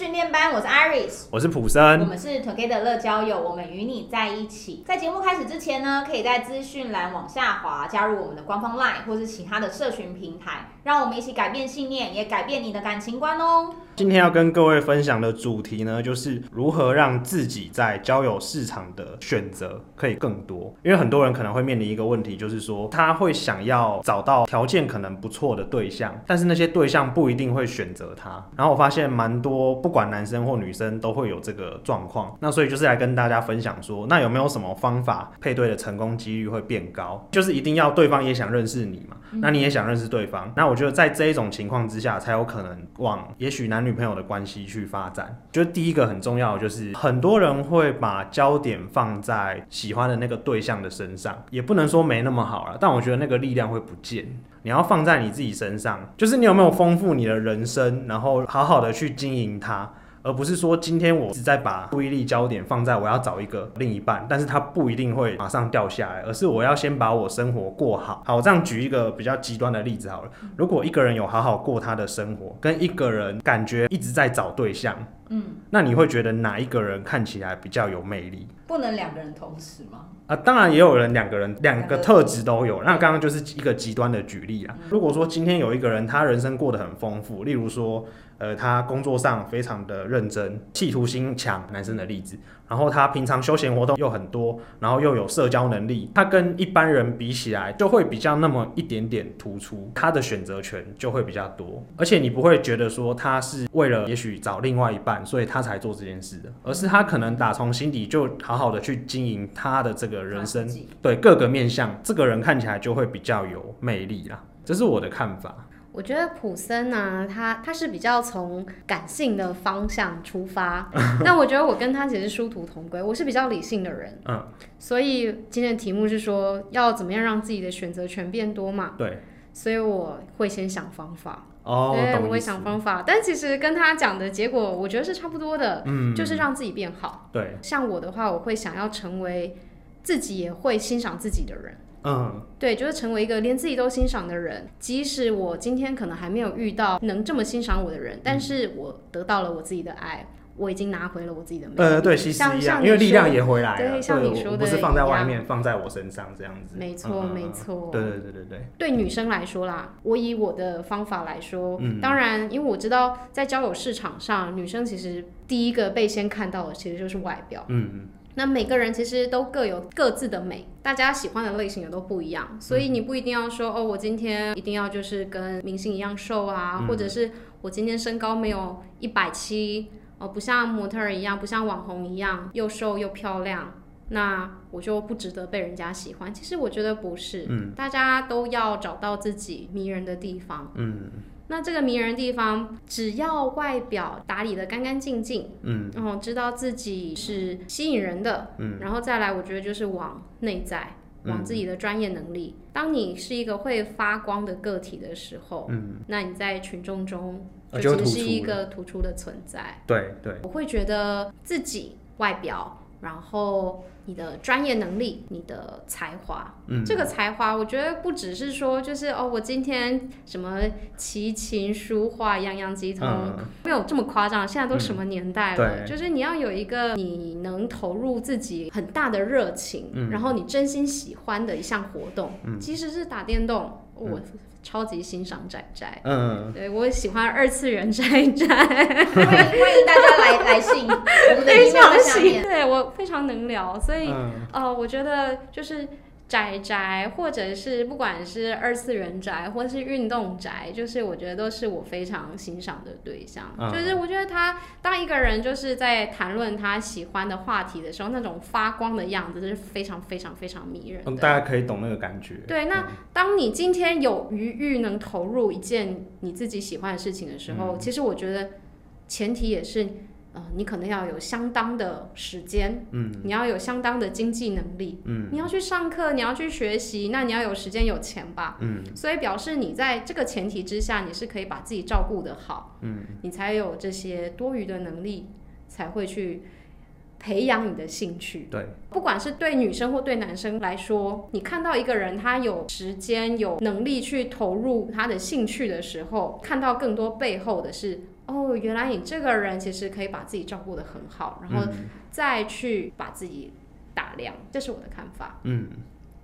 训练班，我是 Iris，我是普森，我们是 Together 乐交友，我们与你在一起。在节目开始之前呢，可以在资讯栏往下滑，加入我们的官方 LINE 或是其他的社群平台，让我们一起改变信念，也改变你的感情观哦。今天要跟各位分享的主题呢，就是如何让自己在交友市场的选择可以更多。因为很多人可能会面临一个问题，就是说他会想要找到条件可能不错的对象，但是那些对象不一定会选择他。然后我发现蛮多，不管男生或女生都会有这个状况。那所以就是来跟大家分享说，那有没有什么方法配对的成功几率会变高？就是一定要对方也想认识你嘛，那你也想认识对方。那我觉得在这一种情况之下，才有可能往也许男女。女朋友的关系去发展，觉得第一个很重要的就是很多人会把焦点放在喜欢的那个对象的身上，也不能说没那么好了，但我觉得那个力量会不见。你要放在你自己身上，就是你有没有丰富你的人生，然后好好的去经营它。而不是说今天我只在把注意力焦点放在我要找一个另一半，但是他不一定会马上掉下来，而是我要先把我生活过好。好，我这样举一个比较极端的例子好了。如果一个人有好好过他的生活，跟一个人感觉一直在找对象，嗯，那你会觉得哪一个人看起来比较有魅力？不能两个人同时吗？啊，当然也有人两个人两个特质都有。那刚刚就是一个极端的举例啊。如果说今天有一个人他人生过得很丰富，例如说。呃，他工作上非常的认真，企图心强，男生的例子。然后他平常休闲活动又很多，然后又有社交能力，他跟一般人比起来就会比较那么一点点突出，他的选择权就会比较多。而且你不会觉得说他是为了也许找另外一半，所以他才做这件事的，而是他可能打从心底就好好的去经营他的这个人生，对各个面向，这个人看起来就会比较有魅力啦。这是我的看法。我觉得普森呢、啊，他他是比较从感性的方向出发，那我觉得我跟他其实殊途同归，我是比较理性的人，嗯，所以今天的题目是说要怎么样让自己的选择权变多嘛，对，所以我会先想方法，哦，对，我会想方法，但其实跟他讲的结果，我觉得是差不多的，嗯，就是让自己变好，对，像我的话，我会想要成为自己也会欣赏自己的人。嗯，对，就是成为一个连自己都欣赏的人。即使我今天可能还没有遇到能这么欣赏我的人，但是我得到了我自己的爱，我已经拿回了我自己的魅力。呃，对，其实一样，因为力量也回来了。对，像你说的，不是放在外面，放在我身上这样子。没错，没错。对对对对对。对女生来说啦，我以我的方法来说，嗯，当然，因为我知道在交友市场上，女生其实第一个被先看到的其实就是外表。嗯嗯。那每个人其实都各有各自的美，大家喜欢的类型也都不一样，所以你不一定要说哦，我今天一定要就是跟明星一样瘦啊，嗯、或者是我今天身高没有一百七，哦，不像模特儿一样，不像网红一样又瘦又漂亮，那我就不值得被人家喜欢。其实我觉得不是，嗯，大家都要找到自己迷人的地方，嗯。那这个迷人的地方，只要外表打理得干干净净，嗯，然后知道自己是吸引人的，嗯，然后再来，我觉得就是往内在，往自己的专业能力。嗯，当你是一个会发光的个体的时候，嗯，那你在群众中就其实是一个突出的存在。对对，我会觉得自己外表。然后你的专业能力，你的才华，嗯，这个才华，我觉得不只是说，就是哦，我今天什么琴棋书画样样精通，嗯，没有这么夸张。现在都什么年代了，嗯，就是你要有一个你能投入自己很大的热情，嗯，然后你真心喜欢的一项活动，嗯，即使是打电动，我。嗯。超级欣赏宅宅，嗯，对，我喜欢二次元宅宅，欢迎大家来来信，我们的 非常喜，对我非常能聊，所以，嗯、呃，我觉得就是。宅宅，或者是不管是二次元宅，或者是运动宅，就是我觉得都是我非常欣赏的对象。嗯、就是我觉得他当一个人就是在谈论他喜欢的话题的时候，那种发光的样子，是非常非常非常迷人的。嗯，大家可以懂那个感觉。对，那当你今天有余欲能投入一件你自己喜欢的事情的时候，嗯、其实我觉得前提也是。呃，你可能要有相当的时间，嗯，你要有相当的经济能力，嗯，你要去上课，你要去学习，那你要有时间有钱吧，嗯，所以表示你在这个前提之下，你是可以把自己照顾得好，嗯，你才有这些多余的能力，才会去培养你的兴趣，对，不管是对女生或对男生来说，你看到一个人他有时间有能力去投入他的兴趣的时候，看到更多背后的是。哦，原来你这个人其实可以把自己照顾得很好，然后再去把自己打量，这是我的看法。嗯，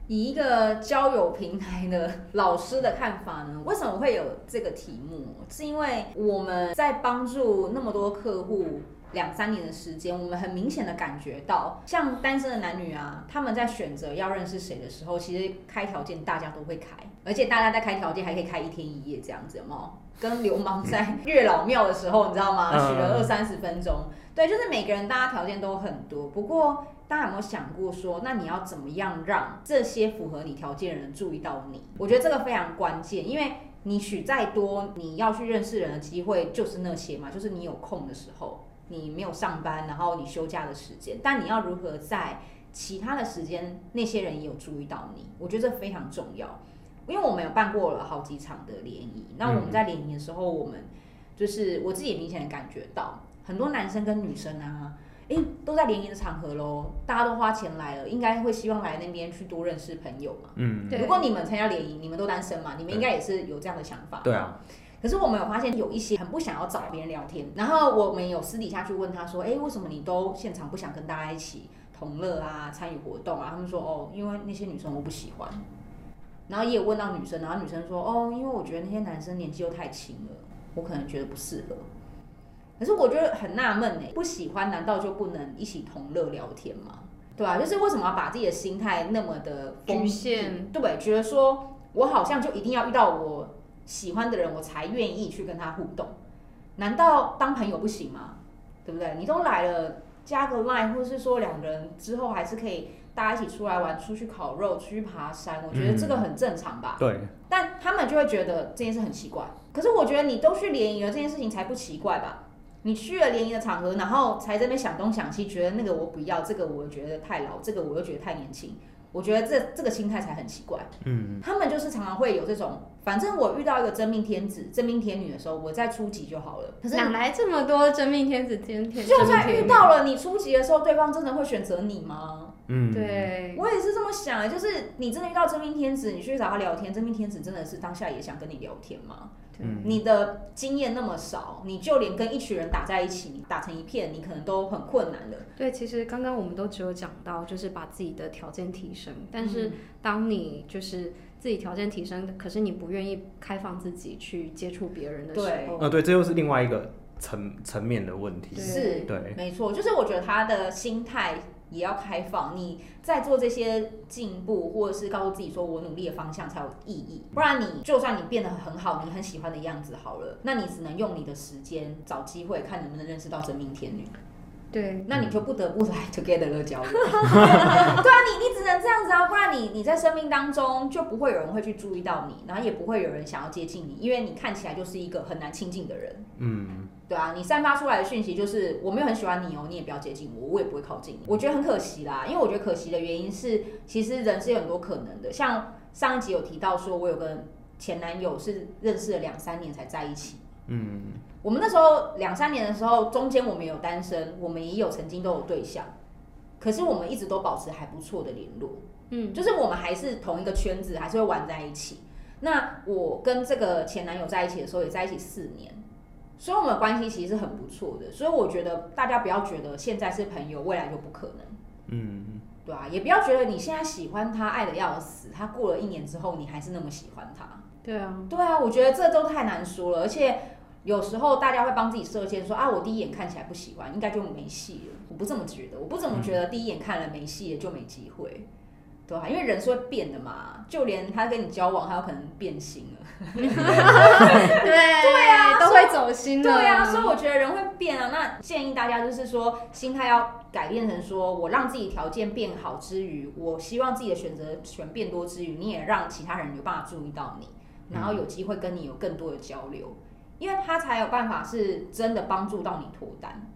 以一个交友平台的 老师的看法呢，为什么会有这个题目？是因为我们在帮助那么多客户。两三年的时间，我们很明显的感觉到，像单身的男女啊，他们在选择要认识谁的时候，其实开条件大家都会开，而且大家在开条件还可以开一天一夜这样子，有没有？跟流氓在月老庙的时候，你知道吗？许了二三十分钟，对，就是每个人大家条件都很多。不过大家有没有想过说，那你要怎么样让这些符合你条件的人注意到你？我觉得这个非常关键，因为你许再多，你要去认识人的机会就是那些嘛，就是你有空的时候。你没有上班，然后你休假的时间，但你要如何在其他的时间，那些人也有注意到你？我觉得这非常重要，因为我们有办过了好几场的联谊。那我们在联谊的时候，我们就是我自己也明显的感觉到，很多男生跟女生啊，诶，都在联谊的场合喽，大家都花钱来了，应该会希望来那边去多认识朋友嘛。嗯，对。如果你们参加联谊，你们都单身嘛，你们应该也是有这样的想法。对啊。可是我们有发现有一些很不想要找别人聊天，然后我们有私底下去问他说：“哎，为什么你都现场不想跟大家一起同乐啊，参与活动啊？”他们说：“哦，因为那些女生我不喜欢。”然后也有问到女生，然后女生说：“哦，因为我觉得那些男生年纪又太轻了，我可能觉得不适合。”可是我觉得很纳闷哎，不喜欢难道就不能一起同乐聊天吗？对啊，就是为什么要把自己的心态那么的局限？对，觉得说我好像就一定要遇到我。喜欢的人，我才愿意去跟他互动。难道当朋友不行吗？对不对？你都来了，加个 line，或是说两个人之后还是可以大家一起出来玩，出去烤肉，出去爬山。我觉得这个很正常吧。对。但他们就会觉得这件事很奇怪。可是我觉得你都去联谊了，这件事情才不奇怪吧？你去了联谊的场合，然后才在那边想东想西，觉得那个我不要，这个我觉得太老，这个我又觉得太年轻。我觉得这这个心态才很奇怪。嗯，他们就是常常会有这种，反正我遇到一个真命天子、真命天女的时候，我再出级就好了。可是哪来这么多真命天子、天天？就算遇到了你出级的时候，对方真的会选择你吗？嗯，对，我也是这么想。就是你真的遇到真命天子，你去找他聊天，真命天子真的是当下也想跟你聊天吗？嗯，你的经验那么少，你就连跟一群人打在一起，打成一片，你可能都很困难的。对，其实刚刚我们都只有讲到，就是把自己的条件提升。但是当你就是自己条件提升，可是你不愿意开放自己去接触别人的时候，对，呃，对，这又是另外一个层层面的问题。是，对，没错，就是我觉得他的心态。也要开放，你在做这些进步，或者是告诉自己说我努力的方向才有意义。不然你就算你变得很好，你很喜欢的样子好了，那你只能用你的时间找机会，看能不能认识到真命天女。对，那你就不得不来 together 的交流。对啊，你你只能这样子啊，不然你你在生命当中就不会有人会去注意到你，然后也不会有人想要接近你，因为你看起来就是一个很难亲近的人。嗯。对啊，你散发出来的讯息就是我没有很喜欢你哦，你也不要接近我，我也不会靠近你。我觉得很可惜啦，因为我觉得可惜的原因是，其实人是有很多可能的。像上一集有提到说，我有个前男友是认识了两三年才在一起。嗯，我们那时候两三年的时候，中间我们有单身，我们也有曾经都有对象，可是我们一直都保持还不错的联络。嗯，就是我们还是同一个圈子，还是会玩在一起。那我跟这个前男友在一起的时候，也在一起四年。所以我们的关系其实是很不错的，所以我觉得大家不要觉得现在是朋友，未来就不可能。嗯，对啊，也不要觉得你现在喜欢他，爱的要死，他过了一年之后你还是那么喜欢他。对啊，对啊，我觉得这都太难说了，而且有时候大家会帮自己设限，说啊，我第一眼看起来不喜欢，应该就没戏了。我不这么觉得，我不怎么觉得第一眼看了没戏了就没机会。对啊，因为人是会变的嘛，就连他跟你交往，他有可能变心了。对对啊，都会走心的。对啊，所以我觉得人会变啊。那建议大家就是说，心态要改变成说，我让自己条件变好之余，我希望自己的选择权变多之余，你也让其他人有办法注意到你，然后有机会跟你有更多的交流，因为他才有办法是真的帮助到你脱单。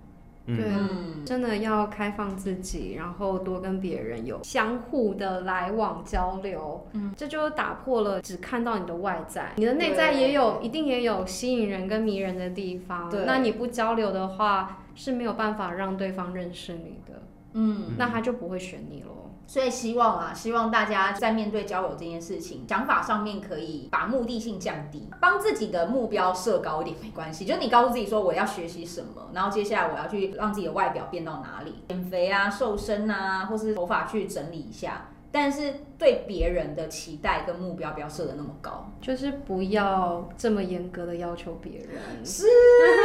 对啊，真的要开放自己，然后多跟别人有相互的来往交流，嗯，这就打破了只看到你的外在，你的内在也有，一定也有吸引人跟迷人的地方。对，那你不交流的话，是没有办法让对方认识你的，嗯，那他就不会选你喽。所以希望啊，希望大家在面对交友这件事情，想法上面可以把目的性降低，帮自己的目标设高一点没关系。就你告诉自己说我要学习什么，然后接下来我要去让自己的外表变到哪里，减肥啊、瘦身啊，或是头发去整理一下。但是对别人的期待跟目标不要设得那么高，就是不要这么严格的要求别人。是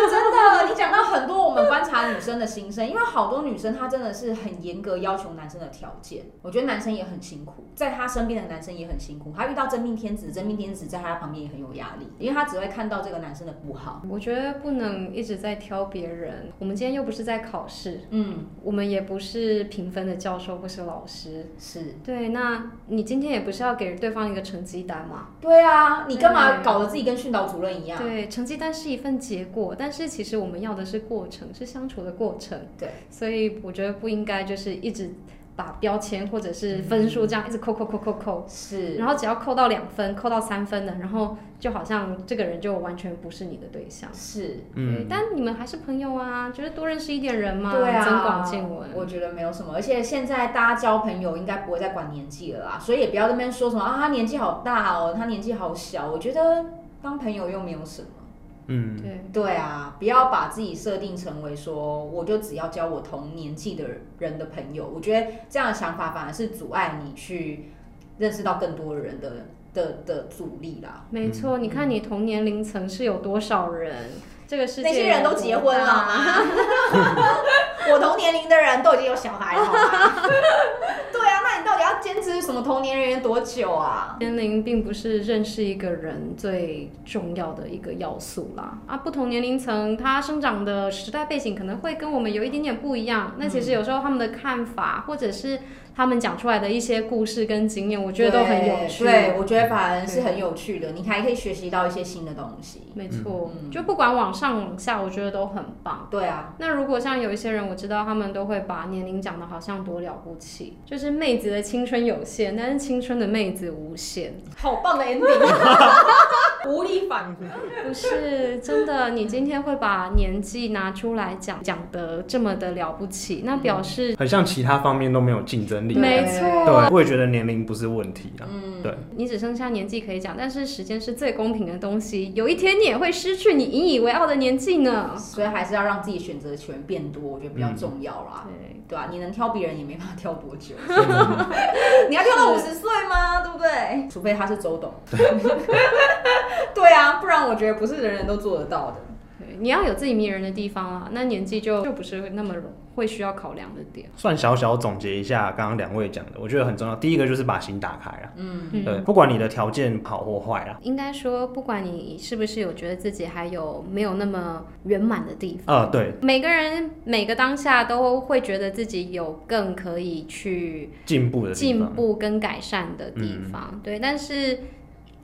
真的，你讲到很多我们观察女生的心声，因为好多女生她真的是很严格要求男生的条件。我觉得男生也很辛苦，在他身边的男生也很辛苦，他遇到真命天子，真命天子在他旁边也很有压力，因为他只会看到这个男生的不好。我觉得不能一直在挑别人。我们今天又不是在考试，嗯，我们也不是评分的教授，不是老师，是。对，那你今天也不是要给对方一个成绩单吗？对啊，你干嘛搞得自己跟训导主任一样？对，成绩单是一份结果，但是其实我们要的是过程，是相处的过程。对，所以我觉得不应该就是一直。把标签或者是分数这样一直扣扣扣扣扣，是，然后只要扣到两分、扣到三分的，然后就好像这个人就完全不是你的对象。是，嗯，但你们还是朋友啊，觉得多认识一点人嘛，对啊，增广见闻。我觉得没有什么，而且现在大家交朋友应该不会再管年纪了啦，所以也不要那边说什么啊，他年纪好大哦，他年纪好小。我觉得当朋友又没有什么。嗯，对对啊，不要把自己设定成为说，我就只要交我同年纪的人的朋友。我觉得这样的想法反而是阻碍你去认识到更多的人的的的阻力啦。没错，你看你同年龄层是有多少人？这个世界那些人都结婚了吗？我同年龄的人都已经有小孩了。对要坚持什么同年人多久啊？年龄并不是认识一个人最重要的一个要素啦。啊，不同年龄层，他生长的时代背景可能会跟我们有一点点不一样。那其实有时候他们的看法，或者是他们讲出来的一些故事跟经验，我觉得都很有趣。对，我觉得反而是很有趣的，你还可以学习到一些新的东西。没错，嗯、就不管往上往下，我觉得都很棒。对啊，那如果像有一些人，我知道他们都会把年龄讲的好像多了不起，就是妹子的青春有限，但是青春的妹子无限。好棒的 ending，无力反驳。不是真的，你今天会把年纪拿出来讲，讲得这么的了不起，那表示、嗯、很像其他方面都没有竞争力。没错，对，我也觉得年龄不是问题啊。嗯，对，你只剩下年纪可以讲，但是时间是最公平的东西。有一天你也会失去你引以为傲的年纪呢。所以还是要让自己选择权变多，我觉得比较重要啦。对，对啊，你能挑别人也没办法挑多久。你要挑到五十岁吗？对不对？除非他是周董。对啊，不然我觉得不是人人都做得到的。对，你要有自己迷人的地方啊，那年纪就就不是那么容。会需要考量的点，算小小总结一下刚刚两位讲的，我觉得很重要。第一个就是把心打开啊，嗯，对，不管你的条件好或坏啊，应该说不管你是不是有觉得自己还有没有那么圆满的地方，啊、呃，对，每个人每个当下都会觉得自己有更可以去进步的进步跟改善的地方，嗯、对，但是。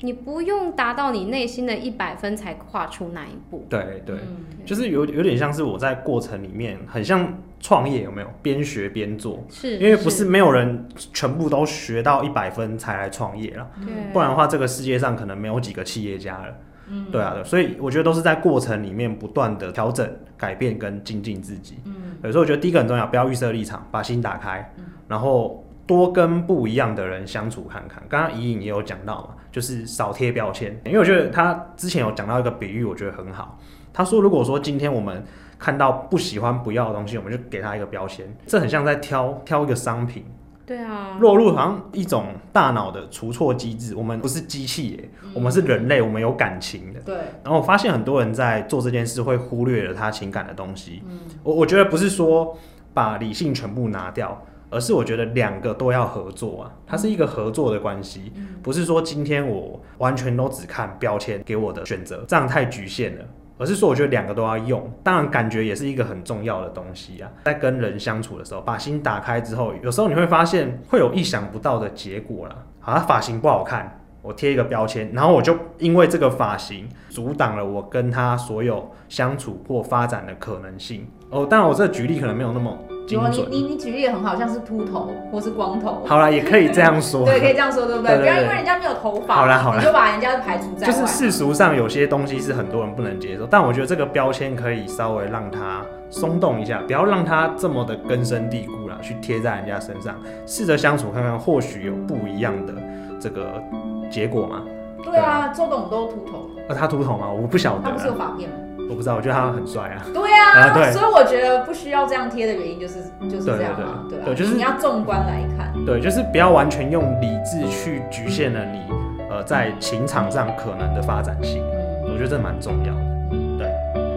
你不用达到你内心的一百分才跨出那一步。对对，嗯、就是有有点像是我在过程里面，很像创业，有没有？边学边做。是，因为不是没有人全部都学到一百分才来创业了。不然的话，这个世界上可能没有几个企业家了。嗯。对啊，所以我觉得都是在过程里面不断的调整、改变跟精进自己。嗯。所以我觉得第一个很重要，不要预设立场，把心打开，嗯、然后。多跟不一样的人相处看看。刚刚怡颖也有讲到嘛，就是少贴标签。因为我觉得他之前有讲到一个比喻，我觉得很好。他说，如果说今天我们看到不喜欢、不要的东西，我们就给他一个标签，这很像在挑挑一个商品。对啊，落入好像一种大脑的除错机制。我们不是机器耶，我们是人类，我们有感情的。对。然后我发现很多人在做这件事会忽略了他情感的东西。嗯。我我觉得不是说把理性全部拿掉。而是我觉得两个都要合作啊，它是一个合作的关系，不是说今天我完全都只看标签给我的选择，这样太局限了。而是说我觉得两个都要用，当然感觉也是一个很重要的东西啊。在跟人相处的时候，把心打开之后，有时候你会发现会有意想不到的结果啦。好，它发型不好看，我贴一个标签，然后我就因为这个发型阻挡了我跟他所有相处或发展的可能性。哦，当然我这举例可能没有那么。有你你你举例也很好，像是秃头或是光头。好了，也可以这样说。对，可以这样说，对不对？不要因为人家没有头发，好啦好啦，你就把人家排除在外。就是世俗上有些东西是很多人不能接受，但我觉得这个标签可以稍微让它松动一下，不要让它这么的根深蒂固了。去贴在人家身上，试着相处看看，或许有不一样的这个结果嘛。对啊，周董都秃头。呃，他秃头吗？我不晓得。他不是有发片吗？我不知道，我觉得他很帅啊。对啊，啊对，所以我觉得不需要这样贴的原因就是就是这样嘛，对对，就是你要纵观来看，对，就是不要完全用理智去局限了你呃在情场上可能的发展性，我觉得这蛮重要的。对，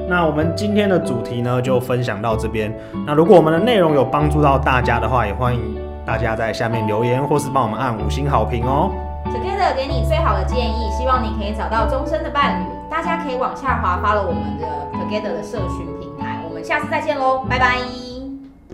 那我们今天的主题呢就分享到这边。那如果我们的内容有帮助到大家的话，也欢迎大家在下面留言或是帮我们按五星好评哦。Together 给你最好的建议，希望你可以找到终身的伴侣。大家可以往下滑，发了我们的 Together 的社群平台。我们下次再见喽，拜拜。